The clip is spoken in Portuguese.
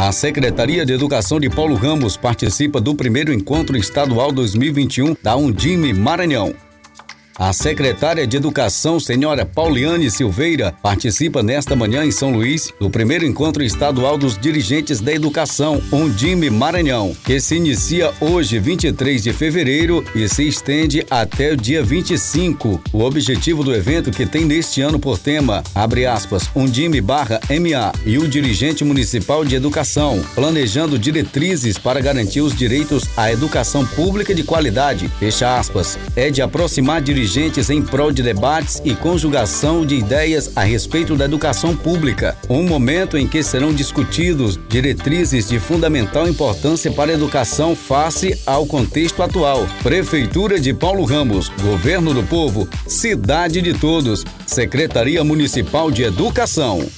A Secretaria de Educação de Paulo Ramos participa do primeiro encontro estadual 2021 da Undime Maranhão. A secretária de Educação, senhora Pauliane Silveira, participa nesta manhã em São Luís do primeiro encontro estadual dos dirigentes da educação, Undime Maranhão, que se inicia hoje, 23 de fevereiro, e se estende até o dia 25. O objetivo do evento, que tem neste ano por tema, abre aspas, Undime barra MA e o dirigente municipal de educação, planejando diretrizes para garantir os direitos à educação pública de qualidade, fecha aspas, é de aproximar dirigentes dirigentes em prol de debates e conjugação de ideias a respeito da educação pública, um momento em que serão discutidos diretrizes de fundamental importância para a educação face ao contexto atual. Prefeitura de Paulo Ramos, Governo do Povo, Cidade de Todos, Secretaria Municipal de Educação.